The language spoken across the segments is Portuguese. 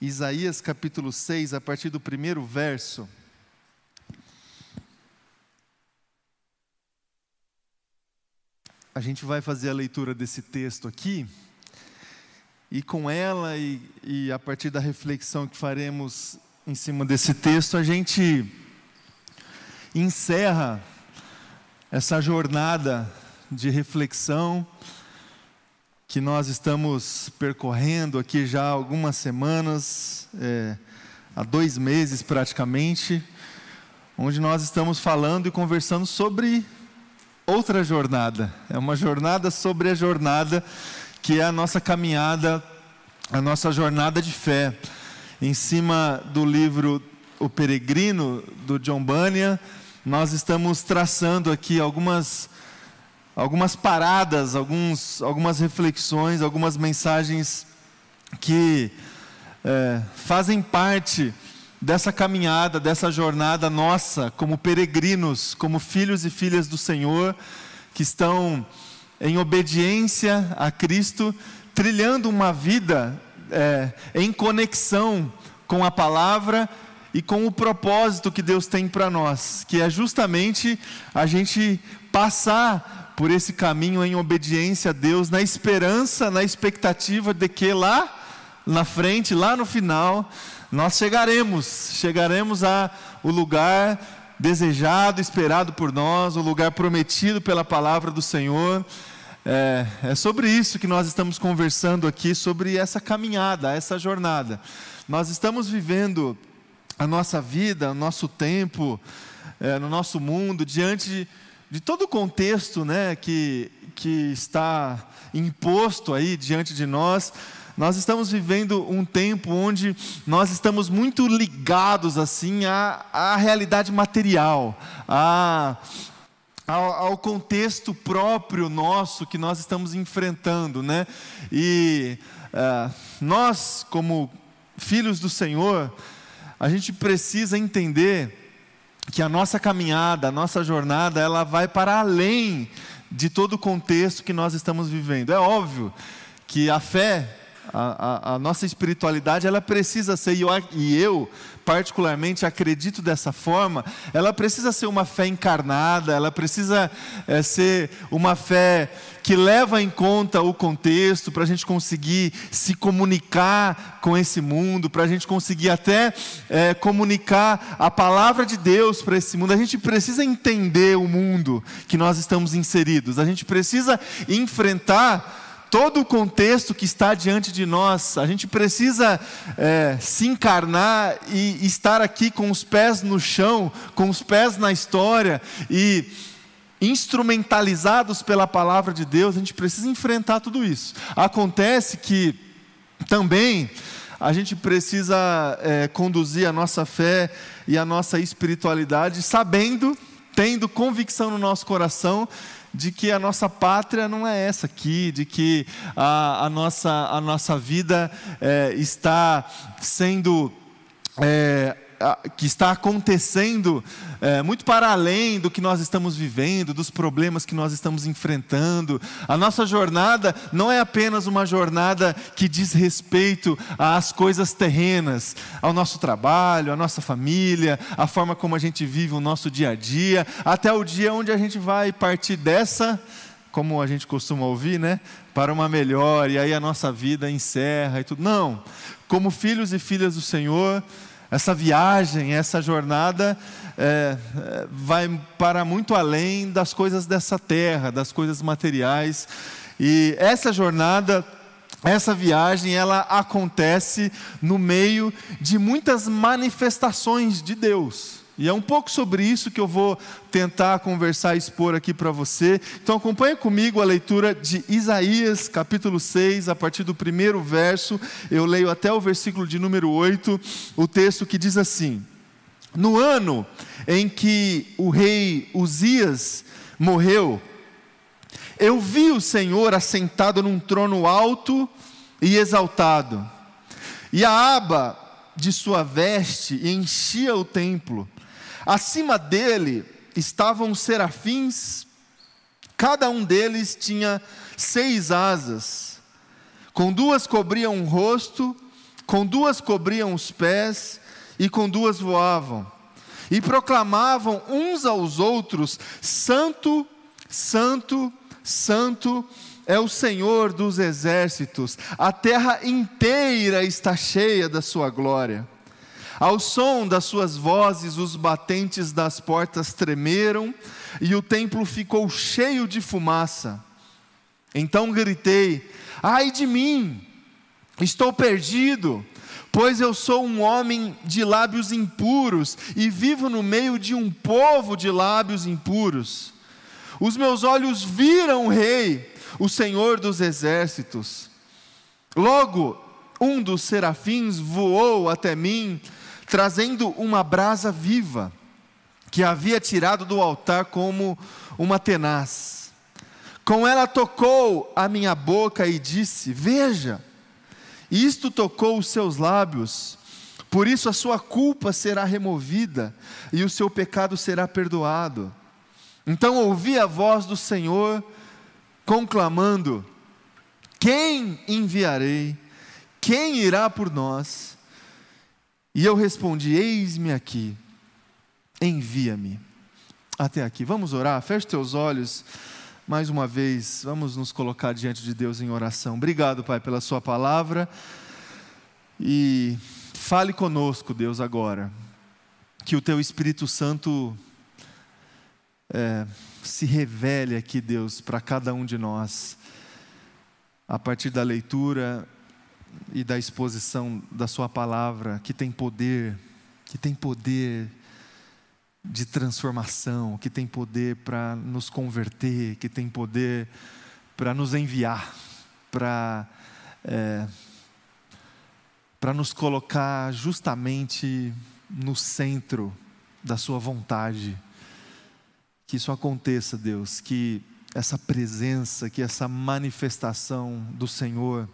Isaías capítulo 6, a partir do primeiro verso. A gente vai fazer a leitura desse texto aqui, e com ela e, e a partir da reflexão que faremos em cima desse texto, a gente encerra essa jornada de reflexão que nós estamos percorrendo aqui já há algumas semanas, é, há dois meses praticamente, onde nós estamos falando e conversando sobre outra jornada. É uma jornada sobre a jornada que é a nossa caminhada, a nossa jornada de fé. Em cima do livro O Peregrino, do John Bunyan, nós estamos traçando aqui algumas algumas paradas, alguns, algumas reflexões, algumas mensagens que é, fazem parte dessa caminhada, dessa jornada nossa, como peregrinos, como filhos e filhas do Senhor, que estão em obediência a Cristo, trilhando uma vida é, em conexão com a palavra e com o propósito que Deus tem para nós, que é justamente a gente passar por esse caminho em obediência a Deus, na esperança, na expectativa de que lá na frente, lá no final, nós chegaremos, chegaremos a o lugar desejado, esperado por nós, o lugar prometido pela palavra do Senhor. É, é, sobre isso que nós estamos conversando aqui, sobre essa caminhada, essa jornada. Nós estamos vivendo a nossa vida, o nosso tempo, é, no nosso mundo, diante de de todo o contexto né, que, que está imposto aí diante de nós, nós estamos vivendo um tempo onde nós estamos muito ligados assim à, à realidade material, à, ao, ao, contexto próprio nosso que nós estamos enfrentando, né? E uh, nós, como filhos do Senhor, a gente precisa entender que a nossa caminhada, a nossa jornada, ela vai para além de todo o contexto que nós estamos vivendo. É óbvio que a fé, a, a, a nossa espiritualidade, ela precisa ser, e eu, e eu particularmente acredito dessa forma, ela precisa ser uma fé encarnada, ela precisa é, ser uma fé que leva em conta o contexto para a gente conseguir se comunicar com esse mundo, para a gente conseguir até é, comunicar a palavra de Deus para esse mundo. A gente precisa entender o mundo que nós estamos inseridos, a gente precisa enfrentar todo o contexto que está diante de nós. A gente precisa é, se encarnar e estar aqui com os pés no chão, com os pés na história e instrumentalizados pela palavra de Deus. A gente precisa enfrentar tudo isso. Acontece que também a gente precisa é, conduzir a nossa fé e a nossa espiritualidade sabendo, tendo convicção no nosso coração de que a nossa pátria não é essa aqui, de que a, a nossa, a nossa vida é, está sendo. É, que está acontecendo é, muito para além do que nós estamos vivendo, dos problemas que nós estamos enfrentando. A nossa jornada não é apenas uma jornada que diz respeito às coisas terrenas, ao nosso trabalho, à nossa família, à forma como a gente vive o nosso dia a dia, até o dia onde a gente vai partir dessa, como a gente costuma ouvir, né? Para uma melhor, e aí a nossa vida encerra e tudo. Não. Como filhos e filhas do Senhor, essa viagem, essa jornada é, é, vai para muito além das coisas dessa terra, das coisas materiais. E essa jornada, essa viagem, ela acontece no meio de muitas manifestações de Deus. E é um pouco sobre isso que eu vou tentar conversar e expor aqui para você. Então acompanhe comigo a leitura de Isaías, capítulo 6, a partir do primeiro verso. Eu leio até o versículo de número 8, o texto que diz assim: No ano em que o rei Uzias morreu, eu vi o Senhor assentado num trono alto e exaltado, e a aba de sua veste enchia o templo. Acima dele estavam serafins, cada um deles tinha seis asas, com duas cobriam o rosto com duas cobriam os pés e com duas voavam, e proclamavam uns aos outros: Santo, Santo, Santo é o Senhor dos exércitos, a terra inteira está cheia da sua glória. Ao som das suas vozes, os batentes das portas tremeram e o templo ficou cheio de fumaça. Então gritei: Ai de mim, estou perdido, pois eu sou um homem de lábios impuros e vivo no meio de um povo de lábios impuros. Os meus olhos viram o Rei, o Senhor dos exércitos. Logo, um dos serafins voou até mim trazendo uma brasa viva, que havia tirado do altar como uma tenaz. Com ela tocou a minha boca e disse: Veja, isto tocou os seus lábios, por isso a sua culpa será removida e o seu pecado será perdoado. Então ouvi a voz do Senhor conclamando: Quem enviarei? Quem irá por nós? E eu respondi: Eis-me aqui, envia-me. Até aqui, vamos orar, feche teus olhos. Mais uma vez, vamos nos colocar diante de Deus em oração. Obrigado, Pai, pela Sua palavra. E fale conosco, Deus, agora. Que o Teu Espírito Santo é, se revele aqui, Deus, para cada um de nós, a partir da leitura e da exposição da Sua palavra, que tem poder, que tem poder de transformação, que tem poder para nos converter, que tem poder para nos enviar, para é, para nos colocar justamente no centro da Sua vontade. Que isso aconteça, Deus, que essa presença, que essa manifestação do Senhor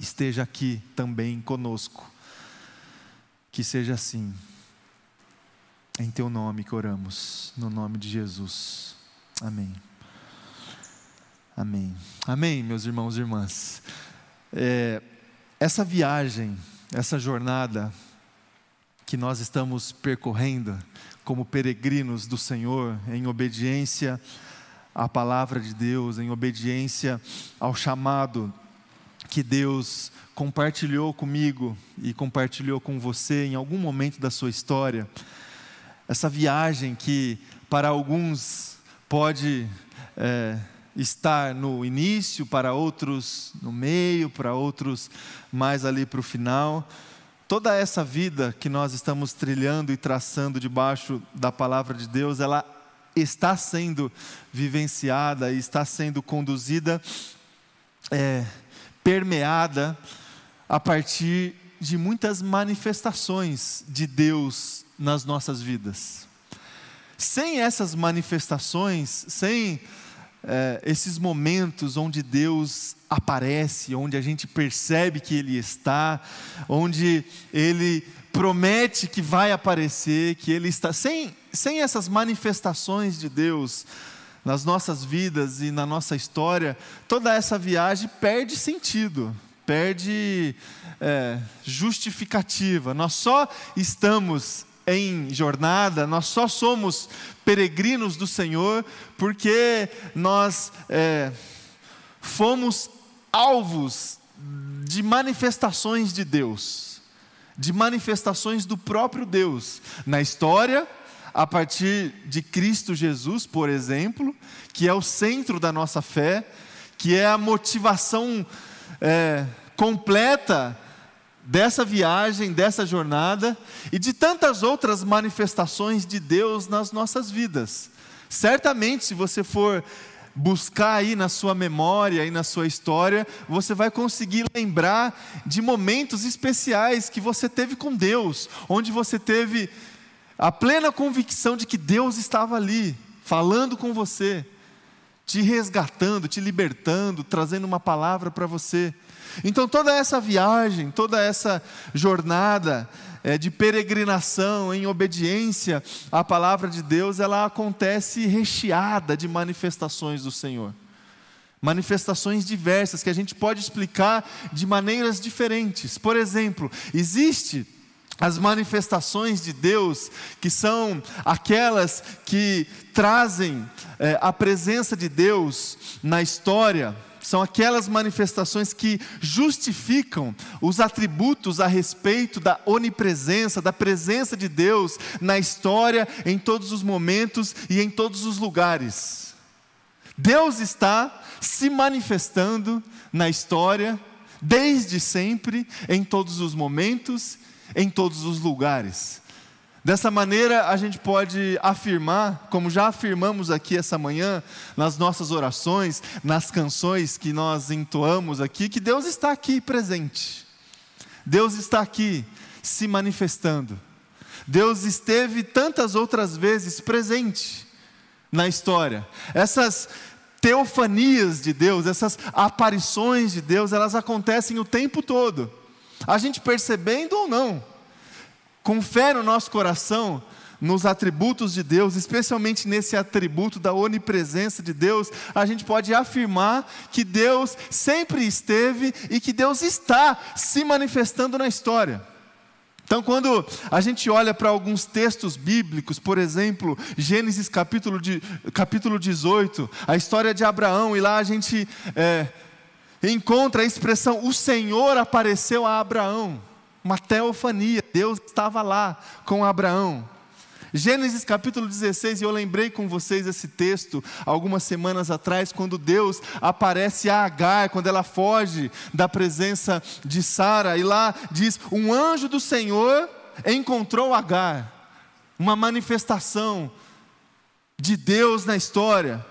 esteja aqui também conosco. Que seja assim. Em teu nome que oramos, no nome de Jesus. Amém. Amém. Amém, meus irmãos e irmãs. É, essa viagem, essa jornada que nós estamos percorrendo como peregrinos do Senhor, em obediência à palavra de Deus, em obediência ao chamado que Deus compartilhou comigo e compartilhou com você em algum momento da sua história. Essa viagem que para alguns pode é, estar no início, para outros no meio, para outros mais ali para o final. Toda essa vida que nós estamos trilhando e traçando debaixo da palavra de Deus, ela está sendo vivenciada e está sendo conduzida é, permeada a partir de muitas manifestações de Deus nas nossas vidas. Sem essas manifestações, sem é, esses momentos onde Deus aparece, onde a gente percebe que Ele está, onde Ele promete que vai aparecer, que Ele está. Sem, sem essas manifestações de Deus, nas nossas vidas e na nossa história, toda essa viagem perde sentido, perde é, justificativa. Nós só estamos em jornada, nós só somos peregrinos do Senhor porque nós é, fomos alvos de manifestações de Deus, de manifestações do próprio Deus na história a partir de Cristo Jesus, por exemplo, que é o centro da nossa fé, que é a motivação é, completa dessa viagem, dessa jornada e de tantas outras manifestações de Deus nas nossas vidas. Certamente, se você for buscar aí na sua memória e na sua história, você vai conseguir lembrar de momentos especiais que você teve com Deus, onde você teve a plena convicção de que Deus estava ali, falando com você, te resgatando, te libertando, trazendo uma palavra para você. Então, toda essa viagem, toda essa jornada é, de peregrinação em obediência à palavra de Deus, ela acontece recheada de manifestações do Senhor. manifestações diversas que a gente pode explicar de maneiras diferentes. Por exemplo, existe as manifestações de Deus, que são aquelas que trazem é, a presença de Deus na história, são aquelas manifestações que justificam os atributos a respeito da onipresença, da presença de Deus na história, em todos os momentos e em todos os lugares. Deus está se manifestando na história, desde sempre, em todos os momentos, em todos os lugares. Dessa maneira, a gente pode afirmar, como já afirmamos aqui essa manhã, nas nossas orações, nas canções que nós entoamos aqui, que Deus está aqui presente. Deus está aqui se manifestando. Deus esteve tantas outras vezes presente na história. Essas teofanias de Deus, essas aparições de Deus, elas acontecem o tempo todo. A gente percebendo ou não, com fé no nosso coração, nos atributos de Deus, especialmente nesse atributo da onipresença de Deus, a gente pode afirmar que Deus sempre esteve e que Deus está se manifestando na história. Então, quando a gente olha para alguns textos bíblicos, por exemplo, Gênesis capítulo, de, capítulo 18, a história de Abraão, e lá a gente é, encontra a expressão: o Senhor apareceu a Abraão, uma teofania, Deus estava lá com Abraão. Gênesis capítulo 16, e eu lembrei com vocês esse texto algumas semanas atrás, quando Deus aparece a Agar, quando ela foge da presença de Sara, e lá diz: Um anjo do Senhor encontrou Agar, uma manifestação de Deus na história.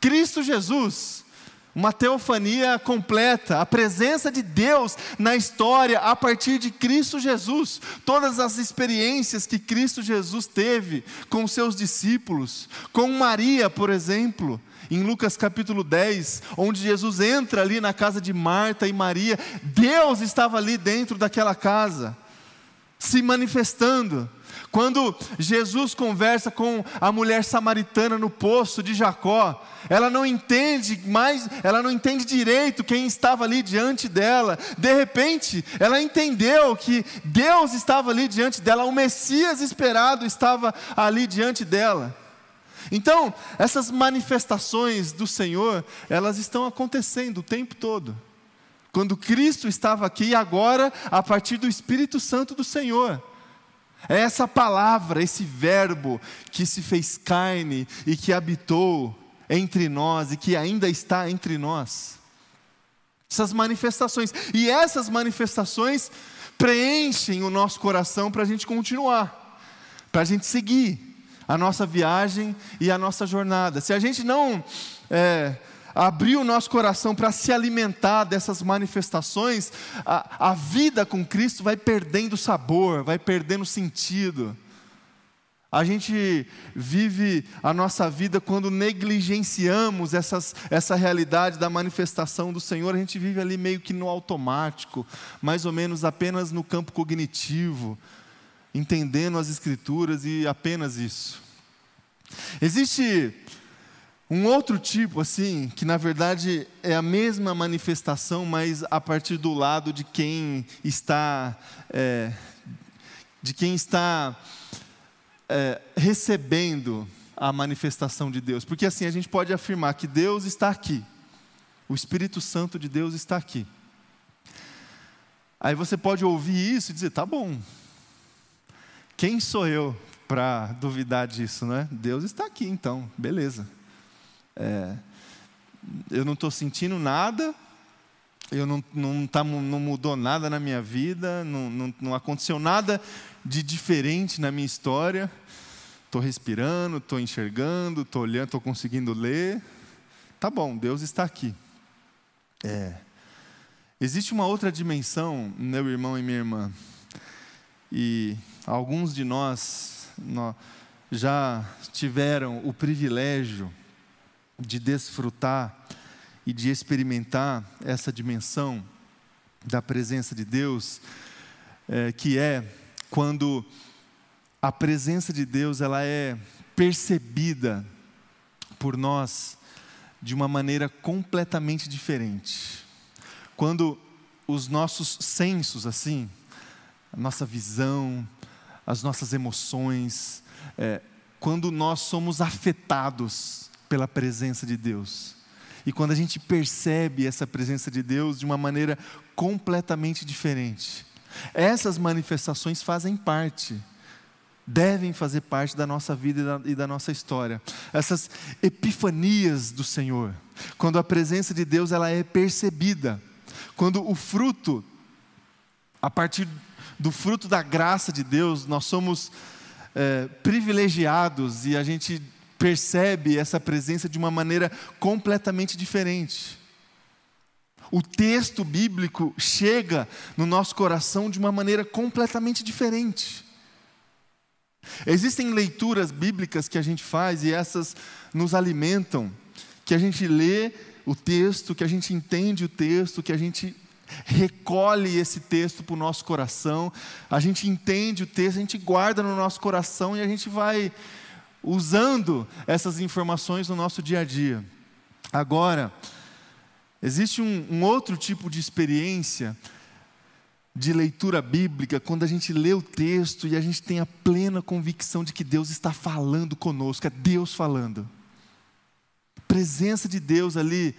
Cristo Jesus uma teofania completa, a presença de Deus na história a partir de Cristo Jesus. Todas as experiências que Cristo Jesus teve com seus discípulos, com Maria, por exemplo, em Lucas capítulo 10, onde Jesus entra ali na casa de Marta e Maria, Deus estava ali dentro daquela casa, se manifestando. Quando Jesus conversa com a mulher samaritana no poço de Jacó, ela não entende mais, ela não entende direito quem estava ali diante dela. De repente, ela entendeu que Deus estava ali diante dela, o Messias esperado estava ali diante dela. Então, essas manifestações do Senhor, elas estão acontecendo o tempo todo. Quando Cristo estava aqui e agora, a partir do Espírito Santo do Senhor. É essa palavra, esse verbo que se fez carne e que habitou entre nós e que ainda está entre nós. Essas manifestações. E essas manifestações preenchem o nosso coração para a gente continuar, para a gente seguir a nossa viagem e a nossa jornada. Se a gente não é, abrir o nosso coração para se alimentar dessas manifestações, a, a vida com Cristo vai perdendo sabor, vai perdendo sentido. A gente vive a nossa vida quando negligenciamos essas, essa realidade da manifestação do Senhor, a gente vive ali meio que no automático, mais ou menos apenas no campo cognitivo, entendendo as Escrituras e apenas isso. Existe um outro tipo, assim, que na verdade é a mesma manifestação, mas a partir do lado de quem está, é, de quem está é, recebendo a manifestação de Deus. Porque assim a gente pode afirmar que Deus está aqui, o Espírito Santo de Deus está aqui. Aí você pode ouvir isso e dizer: tá bom, quem sou eu para duvidar disso, né? Deus está aqui, então, beleza. É, eu não estou sentindo nada, eu não, não, tá, não mudou nada na minha vida, não, não, não aconteceu nada de diferente na minha história. Estou respirando, estou enxergando, estou olhando, estou conseguindo ler. Tá bom, Deus está aqui. É. Existe uma outra dimensão, meu irmão e minha irmã, e alguns de nós, nós já tiveram o privilégio de desfrutar e de experimentar essa dimensão da presença de Deus, é, que é quando a presença de Deus ela é percebida por nós de uma maneira completamente diferente. Quando os nossos sensos, assim, a nossa visão, as nossas emoções, é, quando nós somos afetados pela presença de Deus. E quando a gente percebe essa presença de Deus de uma maneira completamente diferente. Essas manifestações fazem parte, devem fazer parte da nossa vida e da, e da, nossa história. Essas epifanias do Senhor, quando a presença de Deus ela é percebida, quando o fruto, a partir do fruto da graça de Deus, nós somos é, privilegiados e a gente percebe essa presença de uma maneira completamente diferente. O texto bíblico chega no nosso coração de uma maneira completamente diferente. Existem leituras bíblicas que a gente faz e essas nos alimentam, que a gente lê o texto, que a gente entende o texto, que a gente recolhe esse texto para o nosso coração, a gente entende o texto, a gente guarda no nosso coração e a gente vai usando essas informações no nosso dia a dia. Agora, existe um, um outro tipo de experiência de leitura bíblica, quando a gente lê o texto e a gente tem a plena convicção de que Deus está falando conosco, é Deus falando. presença de Deus ali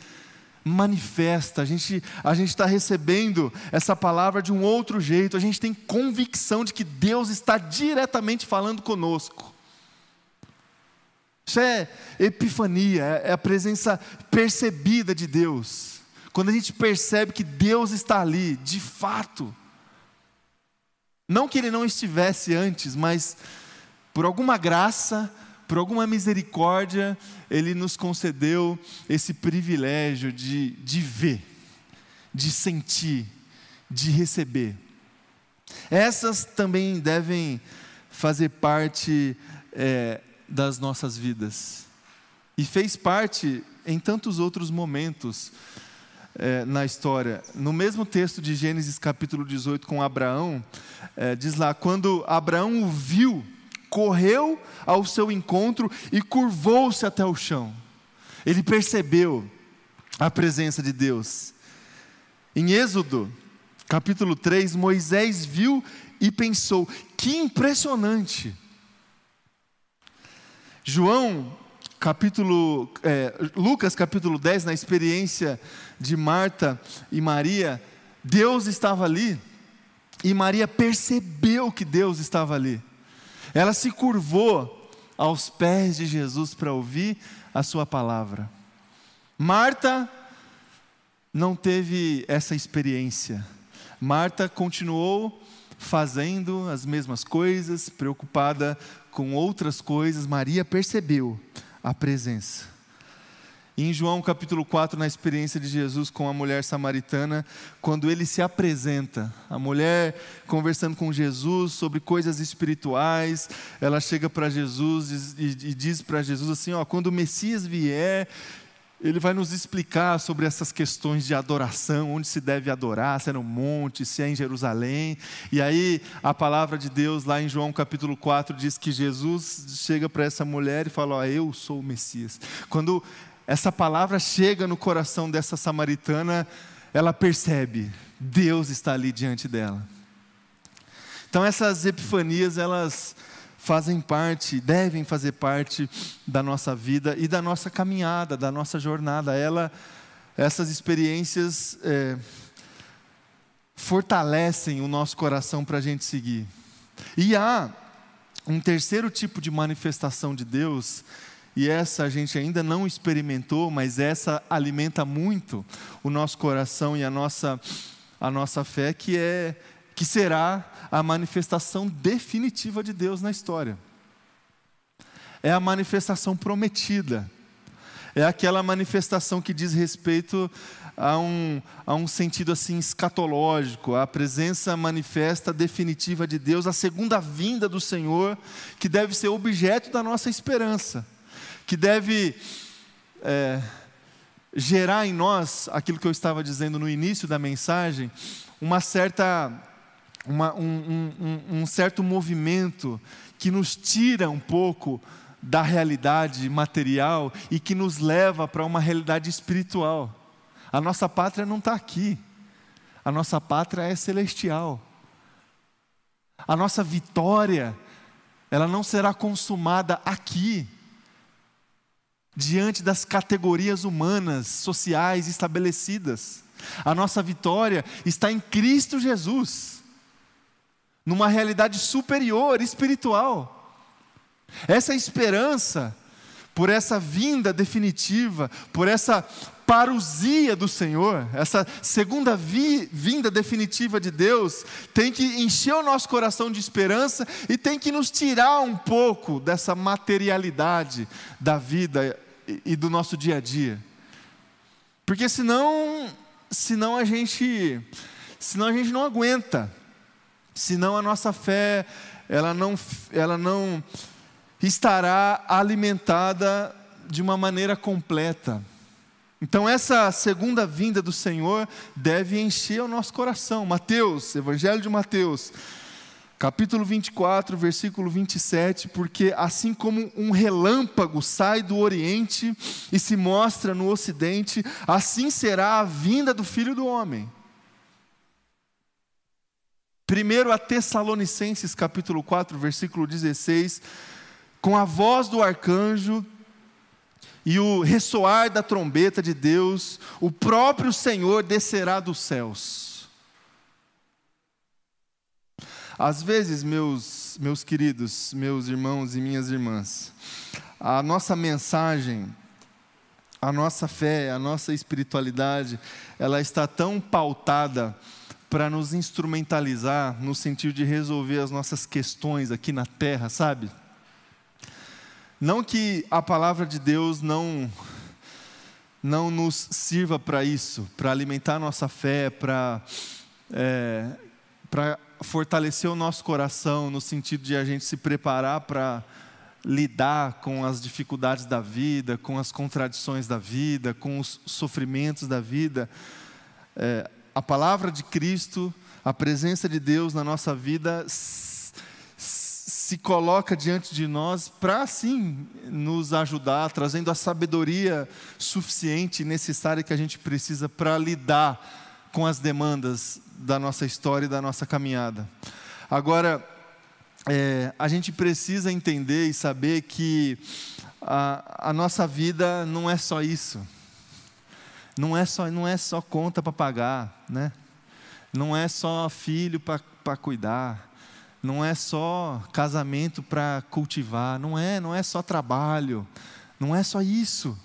manifesta, a gente a está recebendo essa palavra de um outro jeito, a gente tem convicção de que Deus está diretamente falando conosco. Isso é epifania, é a presença percebida de Deus. Quando a gente percebe que Deus está ali, de fato. Não que Ele não estivesse antes, mas por alguma graça, por alguma misericórdia, Ele nos concedeu esse privilégio de, de ver, de sentir, de receber. Essas também devem fazer parte é, das nossas vidas. E fez parte em tantos outros momentos é, na história. No mesmo texto de Gênesis capítulo 18 com Abraão, é, diz lá: quando Abraão o viu, correu ao seu encontro e curvou-se até o chão. Ele percebeu a presença de Deus. Em Êxodo, capítulo 3, Moisés viu e pensou: que impressionante! João, capítulo, é, Lucas capítulo 10, na experiência de Marta e Maria, Deus estava ali e Maria percebeu que Deus estava ali. Ela se curvou aos pés de Jesus para ouvir a sua palavra. Marta não teve essa experiência. Marta continuou fazendo as mesmas coisas, preocupada com outras coisas. Maria percebeu a presença. em João capítulo 4, na experiência de Jesus com a mulher samaritana, quando ele se apresenta, a mulher conversando com Jesus sobre coisas espirituais, ela chega para Jesus e, e, e diz para Jesus assim: ó, quando o Messias vier, ele vai nos explicar sobre essas questões de adoração, onde se deve adorar, se é no monte, se é em Jerusalém. E aí a palavra de Deus lá em João capítulo 4 diz que Jesus chega para essa mulher e fala: ó, eu sou o Messias. Quando essa palavra chega no coração dessa samaritana, ela percebe, Deus está ali diante dela. Então essas epifanias, elas fazem parte, devem fazer parte da nossa vida e da nossa caminhada, da nossa jornada. Ela, essas experiências é, fortalecem o nosso coração para a gente seguir. E há um terceiro tipo de manifestação de Deus e essa a gente ainda não experimentou, mas essa alimenta muito o nosso coração e a nossa, a nossa fé, que é que será a manifestação definitiva de Deus na história. É a manifestação prometida. É aquela manifestação que diz respeito a um, a um sentido assim escatológico, a presença manifesta definitiva de Deus, a segunda vinda do Senhor, que deve ser objeto da nossa esperança, que deve é, gerar em nós aquilo que eu estava dizendo no início da mensagem, uma certa uma, um, um, um certo movimento que nos tira um pouco da realidade material e que nos leva para uma realidade espiritual. A nossa pátria não está aqui, a nossa pátria é celestial. A nossa vitória, ela não será consumada aqui, diante das categorias humanas, sociais estabelecidas. A nossa vitória está em Cristo Jesus, numa realidade superior, espiritual. Essa esperança, por essa vinda definitiva, por essa parousia do Senhor, essa segunda vi, vinda definitiva de Deus, tem que encher o nosso coração de esperança e tem que nos tirar um pouco dessa materialidade da vida e, do nosso dia a dia. Porque senão, senão a gente, senão a gente não aguenta. Senão a nossa fé, ela não, ela não estará alimentada de uma maneira completa. Então, essa segunda vinda do Senhor deve encher o nosso coração. Mateus, Evangelho de Mateus, capítulo 24, versículo 27, porque assim como um relâmpago sai do Oriente e se mostra no Ocidente, assim será a vinda do Filho do Homem. Primeiro a Tessalonicenses, capítulo 4, versículo 16 com a voz do arcanjo e o ressoar da trombeta de Deus, o próprio Senhor descerá dos céus. Às vezes, meus, meus queridos, meus irmãos e minhas irmãs, a nossa mensagem, a nossa fé, a nossa espiritualidade, ela está tão pautada para nos instrumentalizar no sentido de resolver as nossas questões aqui na terra, sabe? Não que a palavra de Deus não não nos sirva para isso, para alimentar nossa fé, para é, para fortalecer o nosso coração no sentido de a gente se preparar para lidar com as dificuldades da vida, com as contradições da vida, com os sofrimentos da vida. É, a palavra de Cristo, a presença de Deus na nossa vida se coloca diante de nós para, sim, nos ajudar, trazendo a sabedoria suficiente e necessária que a gente precisa para lidar com as demandas da nossa história e da nossa caminhada. Agora, é, a gente precisa entender e saber que a, a nossa vida não é só isso. Não é só, não é só conta para pagar, né? Não é só filho para cuidar. Não é só casamento para cultivar, não é, não é só trabalho, não é só isso,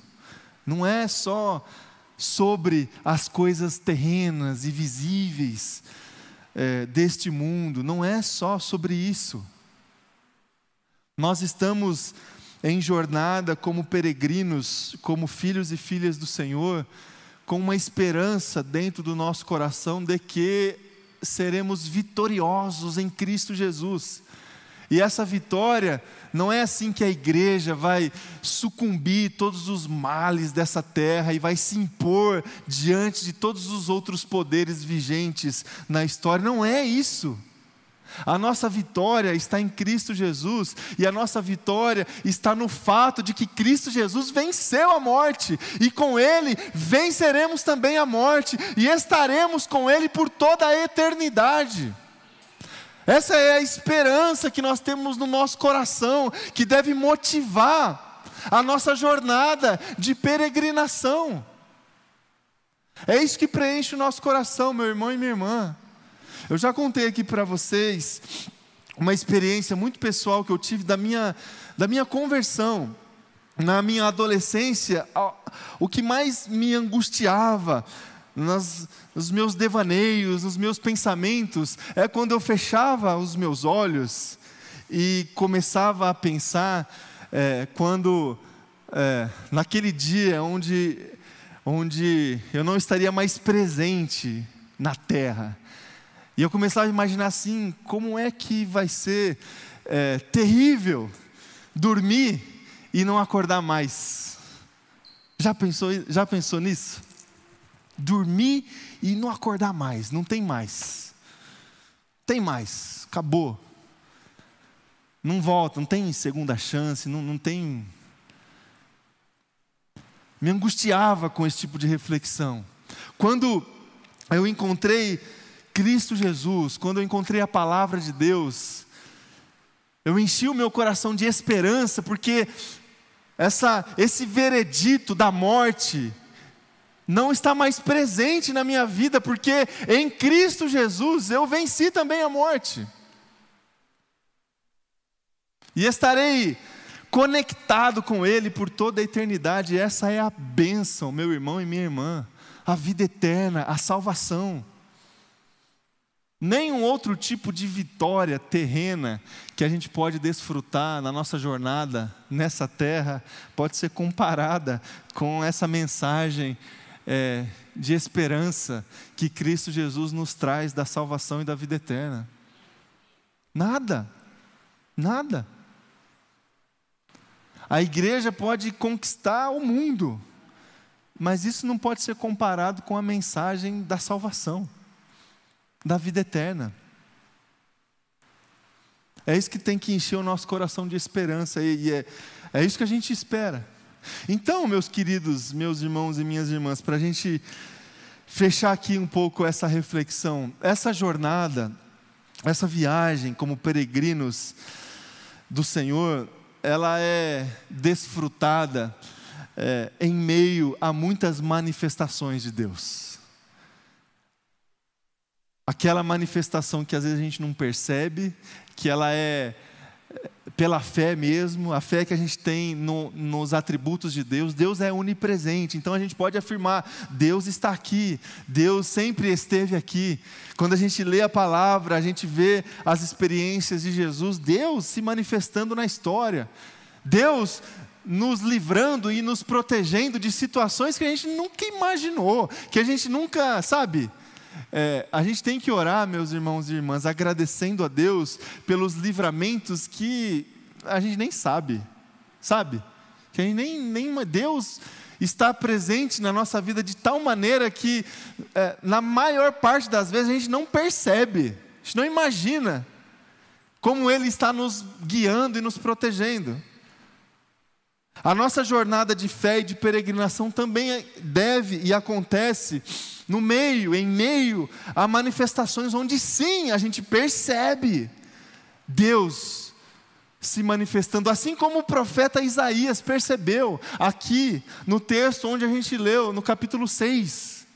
não é só sobre as coisas terrenas e visíveis é, deste mundo, não é só sobre isso. Nós estamos em jornada como peregrinos, como filhos e filhas do Senhor, com uma esperança dentro do nosso coração de que seremos vitoriosos em Cristo Jesus. E essa vitória não é assim que a igreja vai sucumbir todos os males dessa terra e vai se impor diante de todos os outros poderes vigentes na história. Não é isso. A nossa vitória está em Cristo Jesus, e a nossa vitória está no fato de que Cristo Jesus venceu a morte, e com Ele venceremos também a morte, e estaremos com Ele por toda a eternidade. Essa é a esperança que nós temos no nosso coração, que deve motivar a nossa jornada de peregrinação. É isso que preenche o nosso coração, meu irmão e minha irmã. Eu já contei aqui para vocês uma experiência muito pessoal que eu tive da minha, da minha conversão. Na minha adolescência, o que mais me angustiava nas, nos meus devaneios, nos meus pensamentos, é quando eu fechava os meus olhos e começava a pensar é, quando é, naquele dia onde, onde eu não estaria mais presente na terra, e eu começava a imaginar assim: como é que vai ser é, terrível dormir e não acordar mais? Já pensou, já pensou nisso? Dormir e não acordar mais, não tem mais. Tem mais, acabou. Não volta, não tem segunda chance, não, não tem. Me angustiava com esse tipo de reflexão. Quando eu encontrei Cristo Jesus, quando eu encontrei a palavra de Deus, eu enchi o meu coração de esperança, porque essa, esse veredito da morte não está mais presente na minha vida, porque em Cristo Jesus eu venci também a morte. E estarei conectado com Ele por toda a eternidade. Essa é a bênção, meu irmão e minha irmã, a vida eterna, a salvação. Nenhum outro tipo de vitória terrena que a gente pode desfrutar na nossa jornada nessa terra pode ser comparada com essa mensagem é, de esperança que Cristo Jesus nos traz da salvação e da vida eterna. Nada, nada. A igreja pode conquistar o mundo, mas isso não pode ser comparado com a mensagem da salvação da vida eterna. É isso que tem que encher o nosso coração de esperança, e é, é isso que a gente espera. Então, meus queridos, meus irmãos e minhas irmãs, para a gente fechar aqui um pouco essa reflexão, essa jornada, essa viagem como peregrinos do Senhor, ela é desfrutada é, em meio a muitas manifestações de Deus aquela manifestação que às vezes a gente não percebe, que ela é, é pela fé mesmo, a fé que a gente tem no, nos atributos de Deus, Deus é onipresente, então a gente pode afirmar: Deus está aqui, Deus sempre esteve aqui. Quando a gente lê a palavra, a gente vê as experiências de Jesus, Deus se manifestando na história, Deus nos livrando e nos protegendo de situações que a gente nunca imaginou, que a gente nunca, sabe, é, a gente tem que orar, meus irmãos e irmãs, agradecendo a Deus pelos livramentos que a gente nem sabe, sabe? Que a gente nem, nem Deus está presente na nossa vida de tal maneira que, é, na maior parte das vezes, a gente não percebe, a gente não imagina como Ele está nos guiando e nos protegendo. A nossa jornada de fé e de peregrinação também é, deve e acontece no meio, em meio a manifestações onde sim a gente percebe Deus se manifestando, assim como o profeta Isaías percebeu aqui no texto onde a gente leu, no capítulo 6.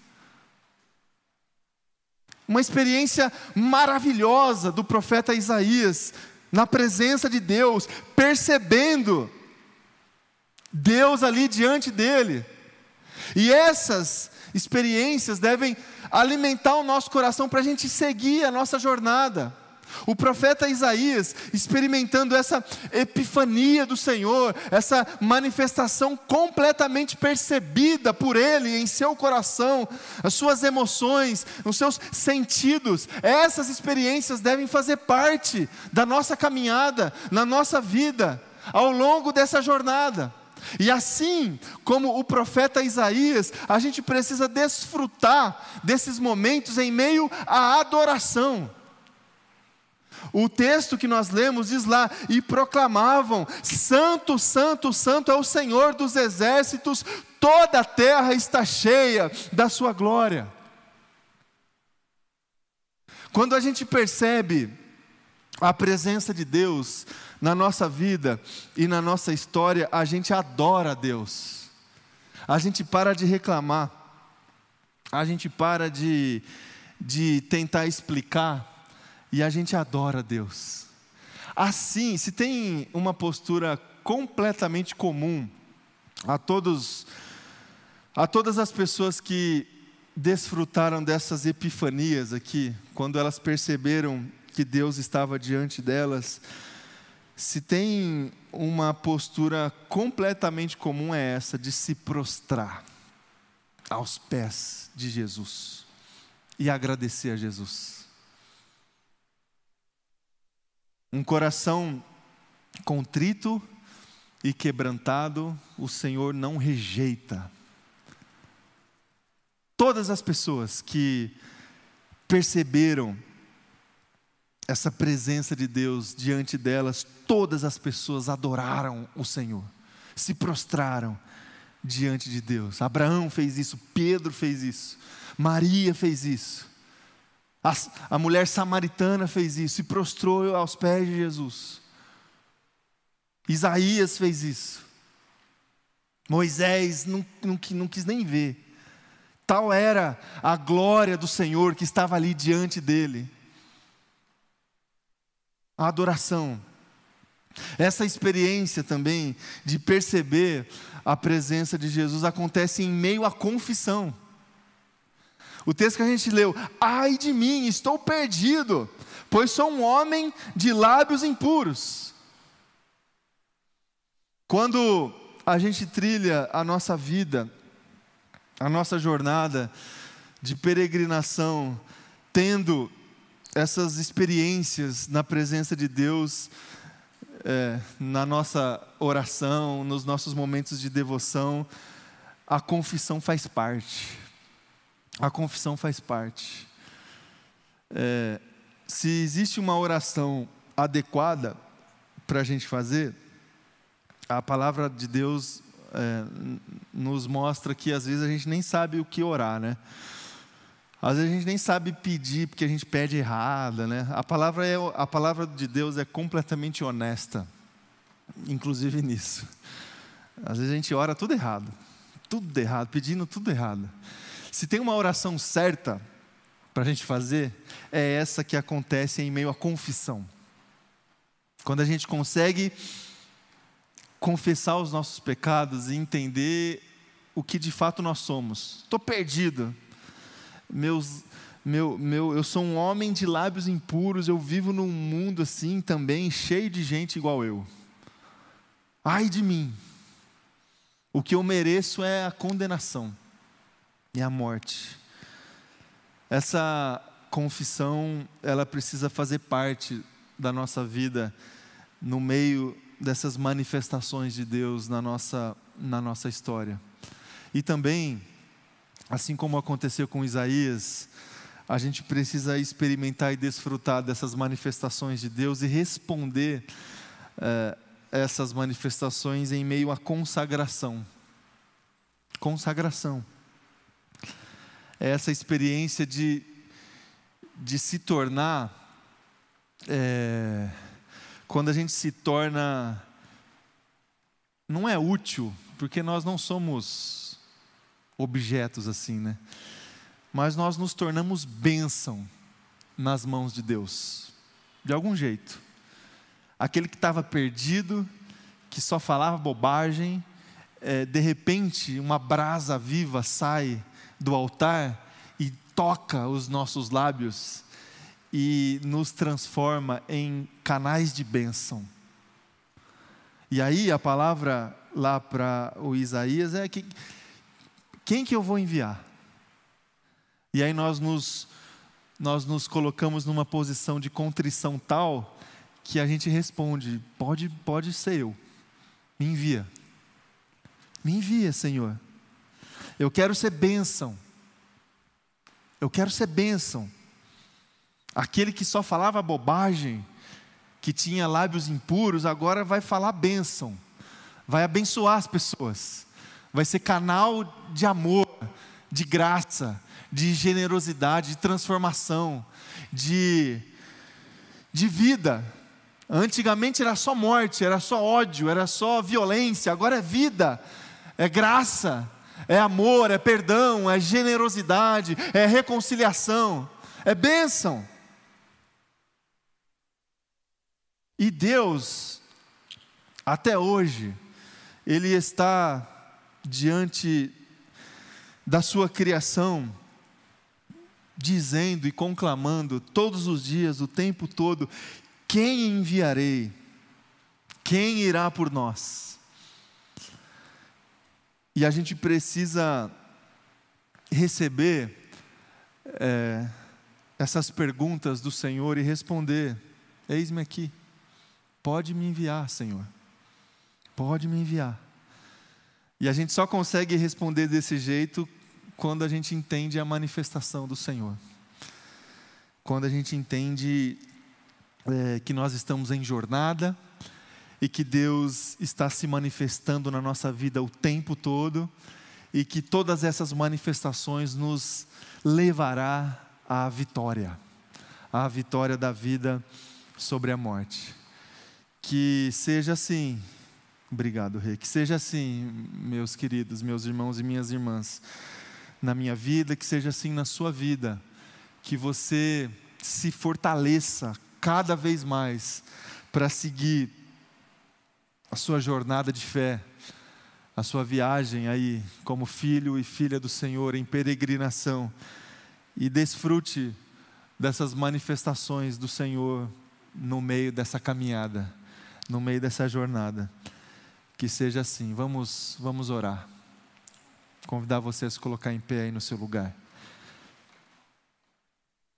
Uma experiência maravilhosa do profeta Isaías, na presença de Deus, percebendo Deus ali diante dele. E essas experiências devem alimentar o nosso coração para a gente seguir a nossa jornada. O profeta Isaías, experimentando essa epifania do Senhor, essa manifestação completamente percebida por ele em seu coração, as suas emoções, os seus sentidos, essas experiências devem fazer parte da nossa caminhada, na nossa vida, ao longo dessa jornada. E assim como o profeta Isaías, a gente precisa desfrutar desses momentos em meio à adoração. O texto que nós lemos diz lá: e proclamavam: Santo, Santo, Santo é o Senhor dos exércitos, toda a terra está cheia da sua glória. Quando a gente percebe a presença de Deus, na nossa vida e na nossa história, a gente adora a Deus. A gente para de reclamar. A gente para de, de tentar explicar. E a gente adora a Deus. Assim, se tem uma postura completamente comum a todos a todas as pessoas que desfrutaram dessas epifanias aqui, quando elas perceberam que Deus estava diante delas, se tem uma postura completamente comum é essa de se prostrar aos pés de Jesus e agradecer a Jesus. Um coração contrito e quebrantado, o Senhor não rejeita. Todas as pessoas que perceberam essa presença de Deus diante delas, todas as pessoas adoraram o Senhor, se prostraram diante de Deus. Abraão fez isso, Pedro fez isso, Maria fez isso, a, a mulher samaritana fez isso, se prostrou aos pés de Jesus. Isaías fez isso. Moisés não, não, não quis nem ver. Tal era a glória do Senhor que estava ali diante dele. A adoração. Essa experiência também de perceber a presença de Jesus acontece em meio à confissão. O texto que a gente leu: Ai de mim, estou perdido, pois sou um homem de lábios impuros. Quando a gente trilha a nossa vida, a nossa jornada de peregrinação, tendo essas experiências na presença de Deus, é, na nossa oração, nos nossos momentos de devoção, a confissão faz parte. A confissão faz parte. É, se existe uma oração adequada para a gente fazer, a palavra de Deus é, nos mostra que às vezes a gente nem sabe o que orar, né? Às vezes a gente nem sabe pedir porque a gente pede errada, né? A palavra, é, a palavra de Deus é completamente honesta, inclusive nisso. Às vezes a gente ora tudo errado, tudo errado, pedindo tudo errado. Se tem uma oração certa para a gente fazer, é essa que acontece em meio à confissão. Quando a gente consegue confessar os nossos pecados e entender o que de fato nós somos. Estou perdido. Meus, meu, meu, eu sou um homem de lábios impuros, eu vivo num mundo assim também, cheio de gente igual eu. Ai de mim. O que eu mereço é a condenação e a morte. Essa confissão, ela precisa fazer parte da nossa vida no meio dessas manifestações de Deus na nossa, na nossa história. E também, assim como aconteceu com Isaías, a gente precisa experimentar e desfrutar dessas manifestações de Deus e responder é, essas manifestações em meio à consagração. Consagração. É essa experiência de, de se tornar. É, quando a gente se torna. Não é útil, porque nós não somos objetos assim, né? Mas nós nos tornamos bênção nas mãos de Deus, de algum jeito. Aquele que estava perdido, que só falava bobagem, é, de repente uma brasa viva sai do altar e toca os nossos lábios e nos transforma em canais de bênção. E aí a palavra lá para o Isaías é que quem que eu vou enviar? E aí nós nos nós nos colocamos numa posição de contrição tal que a gente responde: pode, pode ser eu. Me envia. Me envia, Senhor. Eu quero ser bênção. Eu quero ser bênção. Aquele que só falava bobagem, que tinha lábios impuros, agora vai falar bênção, vai abençoar as pessoas, vai ser canal de amor, de graça, de generosidade, de transformação, de, de vida. Antigamente era só morte, era só ódio, era só violência, agora é vida, é graça, é amor, é perdão, é generosidade, é reconciliação, é bênção. E Deus, até hoje, Ele está diante da sua criação, dizendo e conclamando todos os dias, o tempo todo: quem enviarei? Quem irá por nós? E a gente precisa receber é, essas perguntas do Senhor e responder: eis-me aqui. Pode me enviar, Senhor. Pode me enviar. E a gente só consegue responder desse jeito quando a gente entende a manifestação do Senhor. Quando a gente entende é, que nós estamos em jornada e que Deus está se manifestando na nossa vida o tempo todo e que todas essas manifestações nos levará à vitória, à vitória da vida sobre a morte. Que seja assim, obrigado, Rei, que seja assim, meus queridos, meus irmãos e minhas irmãs, na minha vida, que seja assim na sua vida, que você se fortaleça cada vez mais para seguir a sua jornada de fé, a sua viagem aí como filho e filha do Senhor em peregrinação e desfrute dessas manifestações do Senhor no meio dessa caminhada, no meio dessa jornada. Que seja assim. Vamos, vamos orar. Convidar você a se colocar em pé aí no seu lugar.